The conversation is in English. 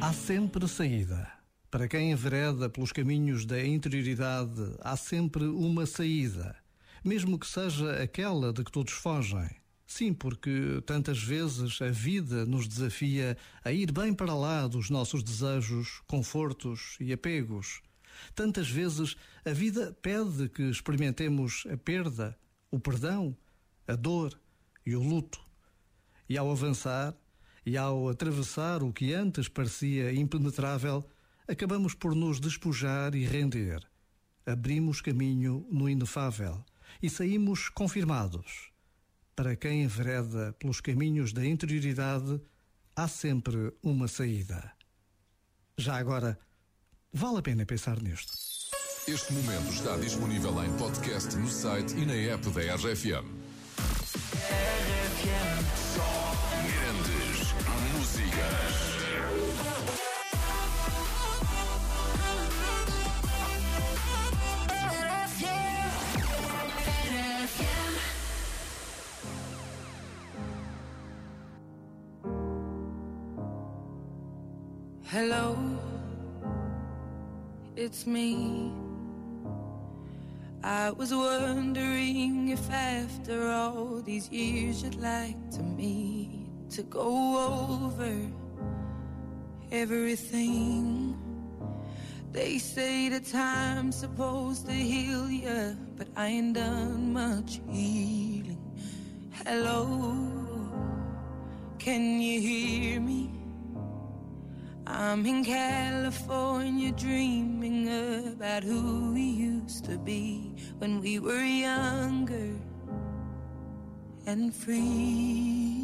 Há sempre saída. Para quem envereda pelos caminhos da interioridade, há sempre uma saída, mesmo que seja aquela de que todos fogem. Sim, porque tantas vezes a vida nos desafia a ir bem para lá dos nossos desejos, confortos e apegos. Tantas vezes a vida pede que experimentemos a perda, o perdão, a dor e o luto. E ao avançar, e ao atravessar o que antes parecia impenetrável, acabamos por nos despojar e render. Abrimos caminho no inefável e saímos confirmados. Para quem envereda pelos caminhos da interioridade, há sempre uma saída. Já agora, vale a pena pensar nisto. Este momento está disponível em podcast no site e na app da RFM. Músicas. Hello, it's me. I was wondering if after all these years you'd like to meet to go over everything. They say the time's supposed to heal you, but I ain't done much healing. Hello, can you hear me? I'm in California dreaming about who we used to be when we were younger and free.